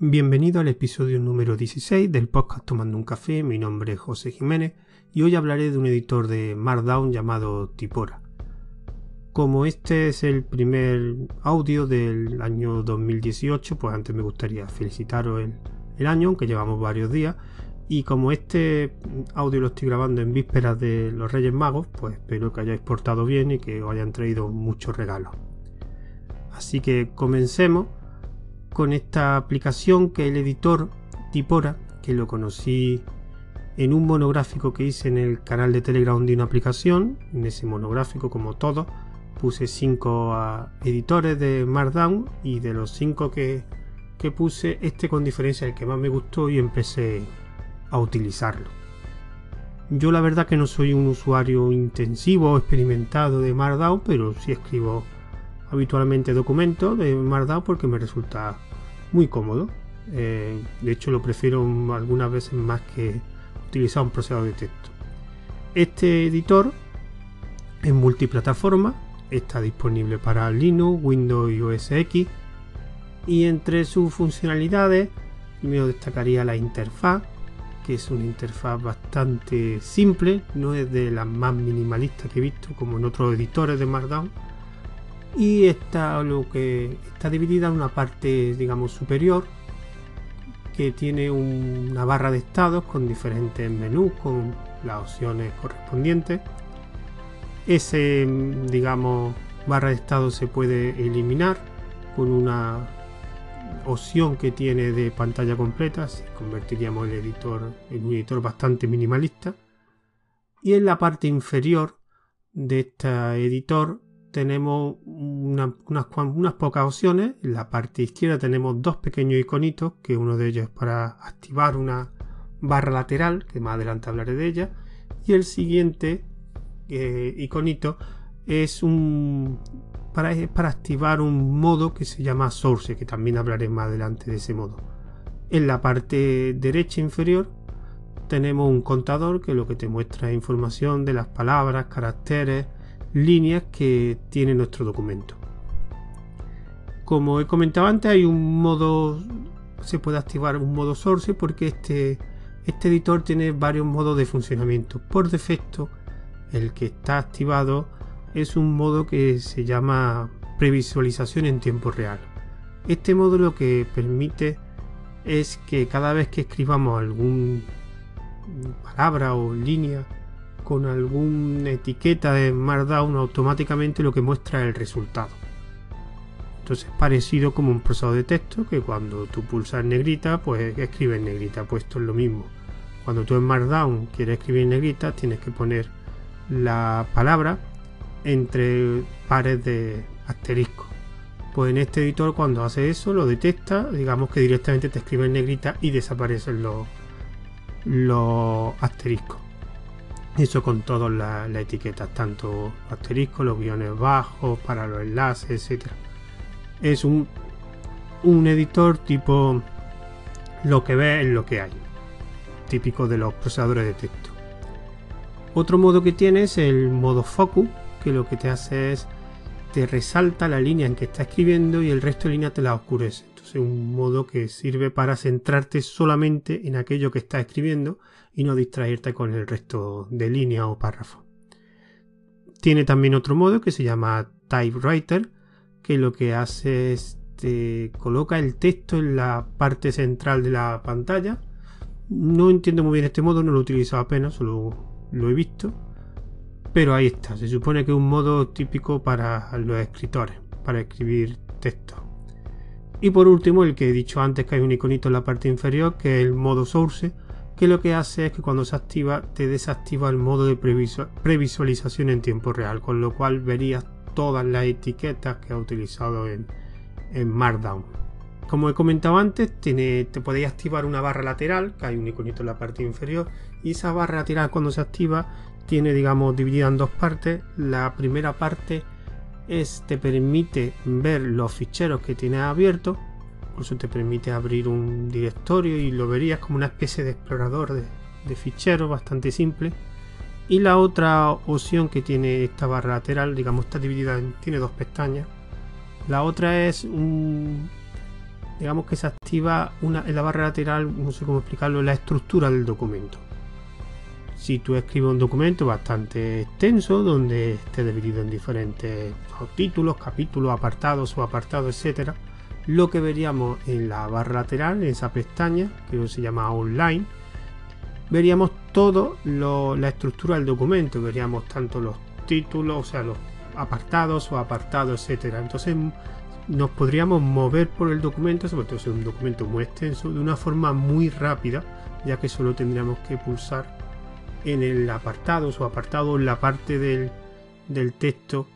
Bienvenido al episodio número 16 del podcast Tomando un Café. Mi nombre es José Jiménez y hoy hablaré de un editor de Markdown llamado Tipora. Como este es el primer audio del año 2018, pues antes me gustaría felicitaros el, el año, aunque llevamos varios días. Y como este audio lo estoy grabando en vísperas de los Reyes Magos, pues espero que hayáis portado bien y que os hayan traído muchos regalos. Así que comencemos con esta aplicación que el editor Tipora, que lo conocí en un monográfico que hice en el canal de Telegram de una aplicación. En ese monográfico, como todo, puse cinco editores de Markdown y de los cinco que, que puse, este con diferencia el que más me gustó y empecé a utilizarlo. Yo la verdad que no soy un usuario intensivo o experimentado de Markdown, pero sí escribo habitualmente documentos de Markdown porque me resulta muy cómodo. Eh, de hecho, lo prefiero algunas veces más que utilizar un procesador de texto. Este editor es multiplataforma, está disponible para Linux, Windows y OS X. Y entre sus funcionalidades, primero destacaría la interfaz, que es una interfaz bastante simple, no es de las más minimalistas que he visto, como en otros editores de Markdown y está lo que está dividida en una parte digamos superior que tiene una barra de estados con diferentes menús con las opciones correspondientes. Ese digamos barra de estados se puede eliminar con una opción que tiene de pantalla completa convertiríamos el editor en un editor bastante minimalista. Y en la parte inferior de este editor tenemos unas, unas, pocas opciones. En la parte izquierda tenemos dos pequeños iconitos, que uno de ellos es para activar una barra lateral, que más adelante hablaré de ella. Y el siguiente eh, iconito es un para, para activar un modo que se llama Source, que también hablaré más adelante de ese modo. En la parte derecha inferior tenemos un contador que lo que te muestra es información de las palabras, caracteres, líneas que tiene nuestro documento. Como he comentado antes, hay un modo, se puede activar un modo source porque este, este editor tiene varios modos de funcionamiento. Por defecto, el que está activado es un modo que se llama previsualización en tiempo real. Este modo lo que permite es que cada vez que escribamos algún palabra o línea con alguna etiqueta de Markdown automáticamente lo que muestra es el resultado. Entonces es parecido como un procesador de texto que cuando tú pulsas negrita pues escribe en negrita, pues esto es lo mismo. Cuando tú en Markdown quieres escribir en negrita tienes que poner la palabra entre pares de asterisco. Pues en este editor cuando hace eso lo detecta, digamos que directamente te escribe en negrita y desaparecen los, los asteriscos. Eso con todas las etiquetas, tanto asterisco, los guiones bajos, para los enlaces, etc. Es un, un editor tipo lo que ve es lo que hay, típico de los procesadores de texto. Otro modo que tiene es el modo focus, que lo que te hace es te resalta la línea en que está escribiendo y el resto de línea te la oscurece. Entonces un modo que sirve para centrarte solamente en aquello que estás escribiendo y no distraerte con el resto de línea o párrafo. Tiene también otro modo que se llama Typewriter, que lo que hace es coloca el texto en la parte central de la pantalla. No entiendo muy bien este modo, no lo he utilizado apenas, solo lo he visto. Pero ahí está, se supone que es un modo típico para los escritores, para escribir texto. Y por último, el que he dicho antes que hay un iconito en la parte inferior, que es el modo source, que lo que hace es que cuando se activa te desactiva el modo de previsualización en tiempo real, con lo cual verías todas las etiquetas que ha utilizado en, Markdown. Como he comentado antes, tiene, te podéis activar una barra lateral, que hay un iconito en la parte inferior, y esa barra lateral cuando se activa tiene, digamos, dividida en dos partes. La primera parte es te permite ver los ficheros que tienes abiertos incluso te permite abrir un directorio y lo verías como una especie de explorador de, ficheros bastante simple. Y la otra opción que tiene esta barra lateral, digamos, está dividida en, tiene dos pestañas. La otra es un, digamos que se activa una, en la barra lateral, no sé cómo explicarlo, la estructura del documento. Si tú escribes un documento bastante extenso, donde esté dividido en diferentes títulos, capítulos, apartados o apartados, etcétera, lo que veríamos en la barra lateral, en esa pestaña, que se llama online, veríamos todo la estructura del documento, veríamos tanto los títulos, o sea, los apartados o apartados, etcétera. Entonces nos podríamos mover por el documento, sobre todo si es un documento muy extenso, de una forma muy rápida, ya que solo tendríamos que pulsar en el apartado o apartado en la parte del, del texto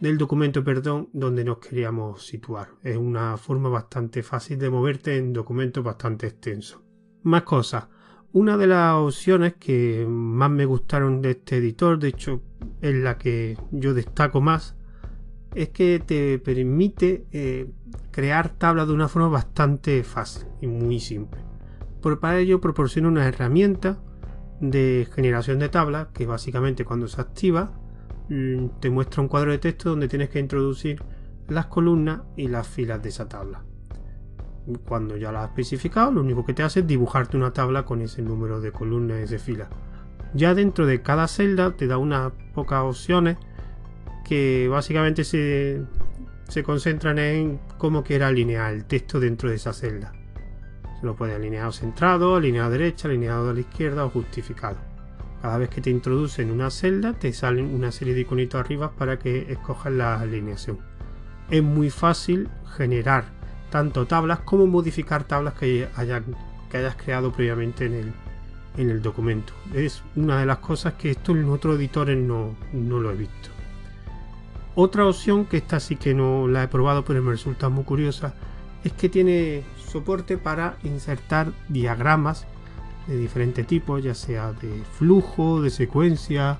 del documento, perdón, donde nos queríamos situar. Es una forma bastante fácil de moverte en documentos bastante extensos. Más cosas. Una de las opciones que más me gustaron de este editor, de hecho es la que yo destaco más, es que te permite eh, crear tablas de una forma bastante fácil y muy simple. Por para ello proporciona una herramienta de generación de tablas que básicamente cuando se activa mm, te muestra un cuadro de texto donde tienes que introducir las columnas y las filas de esa tabla. Cuando ya la has especificado, lo único que te hace es dibujarte una tabla con ese número de columnas y de filas. Ya dentro de cada celda te da unas pocas opciones que básicamente se, se concentran en cómo quiera alinear el texto dentro de esa celda. Se lo puede alineado centrado, alineado derecha, alineado a la izquierda o justificado. Cada vez que te introduce en una celda te salen una serie de iconitos arriba para que escojas la alineación. Es muy fácil generar tanto tablas como modificar tablas que, que hayas creado previamente en el, en el documento. Es una de las cosas que esto en otros editores no, no lo he visto. Otra opción, que esta sí que no la he probado pero me resulta muy curiosa, es que tiene soporte para insertar diagramas de diferentes tipos, ya sea de flujo, de secuencia,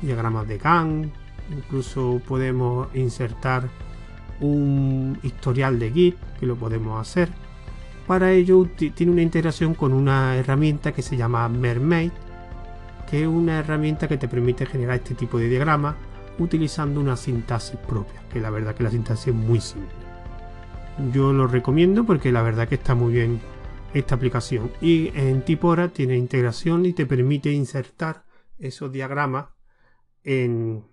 diagramas de Gantt, incluso podemos insertar un historial de Git, que lo podemos hacer. Para ello tiene una integración con una herramienta que se llama Mermaid, que es una herramienta que te permite generar este tipo de diagramas utilizando una sintaxis propia, que la verdad que la sintaxis es muy simple. Yo lo recomiendo porque la verdad que está muy bien esta aplicación y en Tipora tiene integración y te permite insertar esos diagramas en,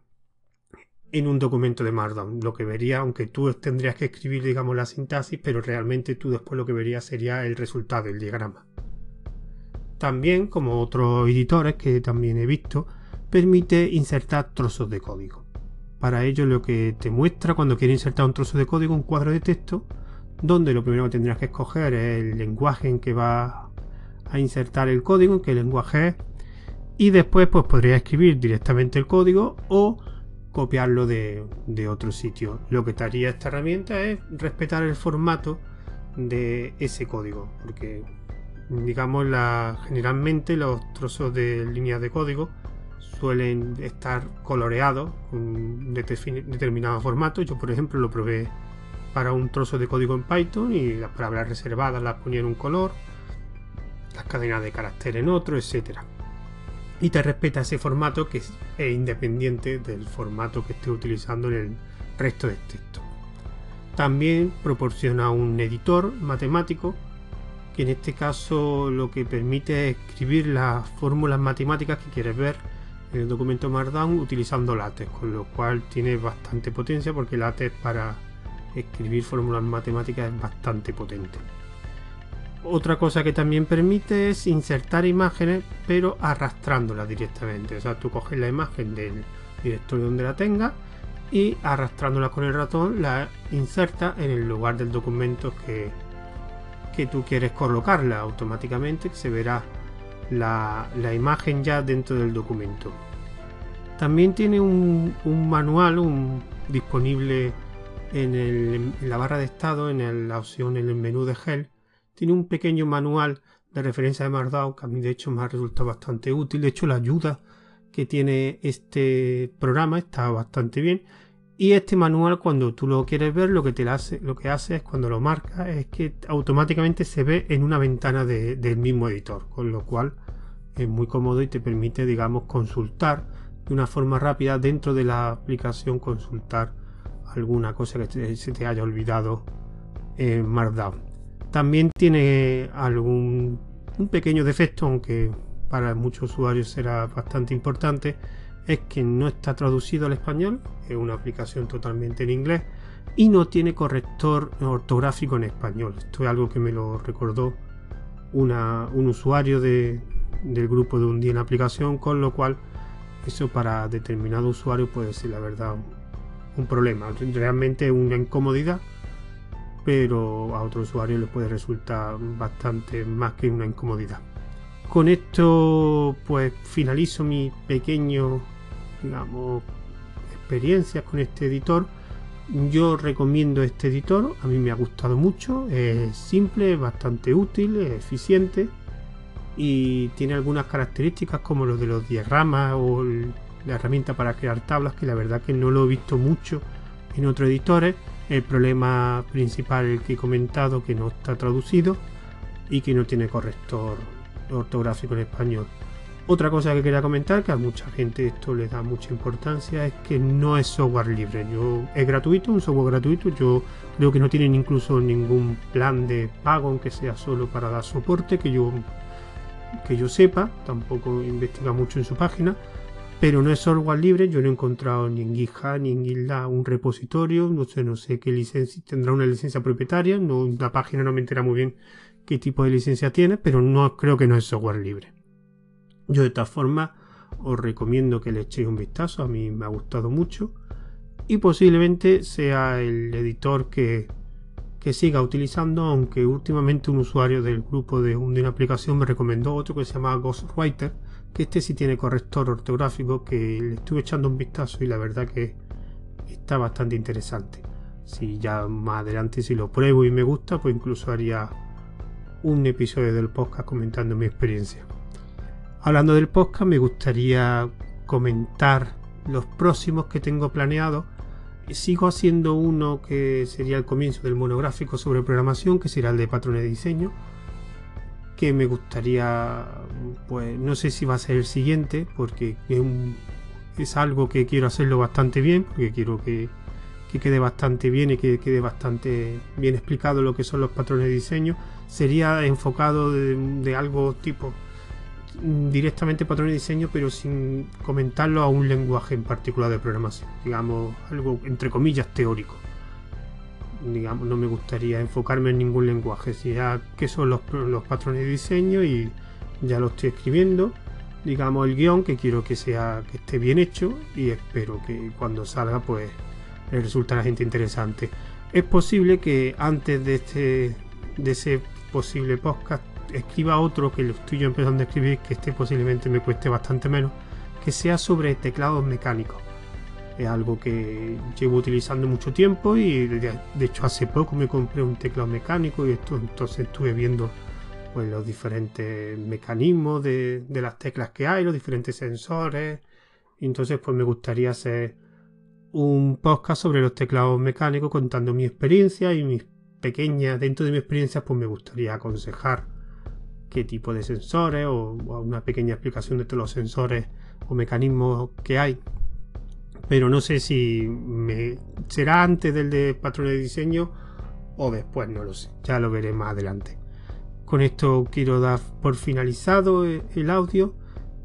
en un documento de Markdown. Lo que vería, aunque tú tendrías que escribir, digamos, la sintaxis, pero realmente tú después lo que verías sería el resultado, el diagrama. También, como otros editores que también he visto, permite insertar trozos de código. Para ello lo que te muestra cuando quieres insertar un trozo de código, un cuadro de texto, donde lo primero que tendrás que escoger es el lenguaje en que va a insertar el código, en qué lenguaje es, y después pues podría escribir directamente el código o copiarlo de, otro sitio. Lo que te haría esta herramienta es respetar el formato de ese código, porque digamos generalmente los trozos de líneas de código suelen estar coloreados con determinado formato. Yo, por ejemplo, lo probé para un trozo de código en Python y las palabras reservadas las ponía en un color, las cadenas de carácter en otro, etcétera. Y te respeta ese formato que es independiente del formato que esté utilizando en el resto del texto. También proporciona un editor matemático que en este caso lo que permite es escribir las fórmulas matemáticas que quieres ver el documento Markdown utilizando LaTeX, con lo cual tiene bastante potencia porque LaTeX para escribir fórmulas matemáticas es bastante potente. Otra cosa que también permite es insertar imágenes pero arrastrándolas directamente. O sea, tú coges la imagen del directorio donde la tengas y arrastrándola con el ratón la inserta en el lugar del documento que, que tú quieres colocarla automáticamente. Se verá la, imagen ya dentro del documento. También tiene un, manual disponible en, la barra de estado, en la opción en el menú de Help. Tiene un pequeño manual de referencia de Markdown que a mí de hecho me ha resultado bastante útil. De hecho la ayuda que tiene este programa está bastante bien. Y este manual cuando tú lo quieres ver lo que te hace, lo que hace es cuando lo marca es que automáticamente se ve en una ventana del mismo editor. Con lo cual es muy cómodo y te permite, digamos, consultar de una forma rápida dentro de la aplicación, consultar alguna cosa que se te haya olvidado en Markdown. También tiene algún un pequeño defecto, aunque para muchos usuarios será bastante importante, es que no está traducido al español, es una aplicación totalmente en inglés y no tiene corrector ortográfico en español. Esto es algo que me lo recordó un usuario del grupo de un día en aplicación, con lo cual eso para determinado usuario puede ser la verdad un, problema. Realmente una incomodidad, pero a otro usuario le puede resultar bastante más que una incomodidad. Con esto pues finalizo mi pequeño, digamos, experiencias con este editor yo recomiendo este editor, a mí me ha gustado mucho, es simple, bastante útil, es eficiente y tiene algunas características como los de los diagramas o la herramienta para crear tablas que la verdad que no lo he visto mucho en otros editores. El problema principal que he comentado que no está traducido y que no tiene corrector ortográfico en español. Otra cosa que quería comentar, que a mucha gente esto le da mucha importancia, es que no es software libre. Yo, es gratuito, un software gratuito. Yo creo que no tienen incluso ningún plan de pago, aunque sea solo para dar soporte, que yo, que yo sepa. Tampoco investiga mucho en su página. Pero no es software libre. Yo no he encontrado ni en GitHub ni en GitLab un repositorio. No sé, no sé qué licencia tendrá una licencia propietaria. No, la página no me entera muy bien qué tipo de licencia tiene, pero no creo que no es software libre. Yo de esta forma os recomiendo que le echéis un vistazo, a mí me ha gustado mucho y posiblemente sea el editor que, siga utilizando, aunque últimamente un usuario del grupo de, una aplicación me recomendó otro que se llama Ghostwriter, que este sí tiene corrector ortográfico, que le estuve echando un vistazo y la verdad que está bastante interesante. Si ya más adelante si lo pruebo y me gusta, pues incluso haría un episodio del podcast comentando mi experiencia. Hablando del podcast, me gustaría comentar los próximos que tengo planeados. Sigo haciendo uno que sería el comienzo del monográfico sobre programación, que será el de patrones de diseño. Que me gustaría, pues no sé si va a ser el siguiente, porque es, algo que quiero hacerlo bastante bien, porque quiero que, quede bastante bien y que quede bastante bien explicado lo que son los patrones de diseño. Sería enfocado de algo tipo directamente patrón de diseño, pero sin comentarlo a un lenguaje en particular de programación, digamos, algo entre comillas teórico. Digamos, no me gustaría enfocarme en ningún lenguaje, si ya que son los, los patrones de diseño y ya lo estoy escribiendo, digamos el guion que quiero que sea que esté bien hecho y espero que cuando salga pues le resulte a la gente interesante. Es posible que antes de este de ese posible podcast escriba otro que lo estoy yo empezando a escribir, que este posiblemente me cueste bastante menos, que sea sobre teclados mecánicos. Es algo que llevo utilizando mucho tiempo y de, hecho hace poco me compré un teclado mecánico y esto, entonces estuve viendo pues, los diferentes mecanismos de, de las teclas que hay, los diferentes sensores. Y entonces pues me gustaría hacer un podcast sobre los teclados mecánicos contando mi experiencia y mis pequeñas, dentro de mi experiencia pues me gustaría aconsejar qué tipo de sensores o, una pequeña explicación de todos los sensores o mecanismos que hay. Pero no sé si me, será antes del de patrón de diseño o después, no lo sé. Ya lo veré más adelante. Con esto quiero dar por finalizado el audio.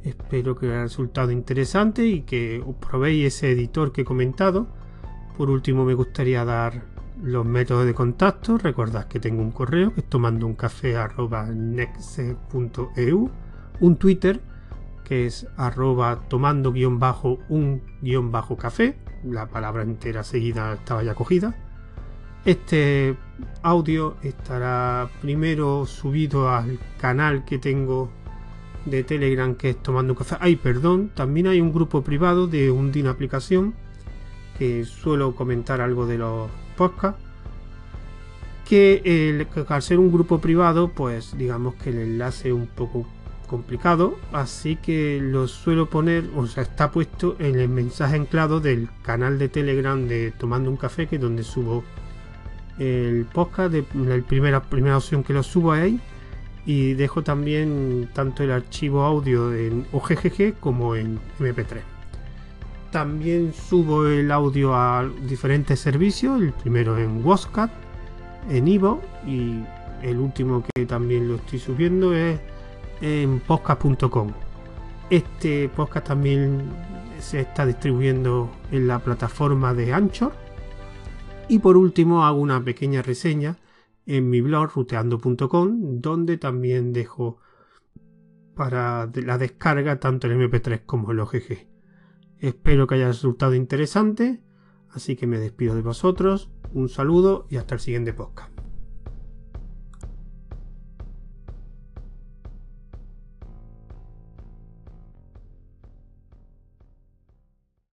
Espero que haya resultado interesante y que os probéis ese editor que he comentado. Por último me gustaría dar los métodos de contacto, recordad que tengo un correo que es tomando un café un Twitter que es arroba tomando guion bajo un guion bajo café, la palabra entera seguida estaba ya cogida. Este audio estará primero subido al canal que tengo de Telegram que es Tomando Café. Ay, perdón, también hay un grupo privado de un Dino aplicación que suelo comentar algo de los podcast que al ser un grupo privado pues digamos que el enlace es un poco complicado así que lo suelo poner o sea está puesto en el mensaje anclado del canal de telegram de tomando un café que es donde subo el podcast de la primera, primera opción que lo subo ahí y dejo también tanto el archivo audio en OGGG como en MP3 también subo el audio a diferentes servicios, el primero en WhatsApp, en Ivo y el último que también lo estoy subiendo es en podcast.com. Este podcast también se está distribuyendo en la plataforma de Anchor. Y por último hago una pequeña reseña en mi blog ruteando.com donde también dejo para la descarga tanto el MP3 como el OGG. Espero que haya resultado interesante, así que me despido de vosotros, un saludo y hasta el siguiente podcast.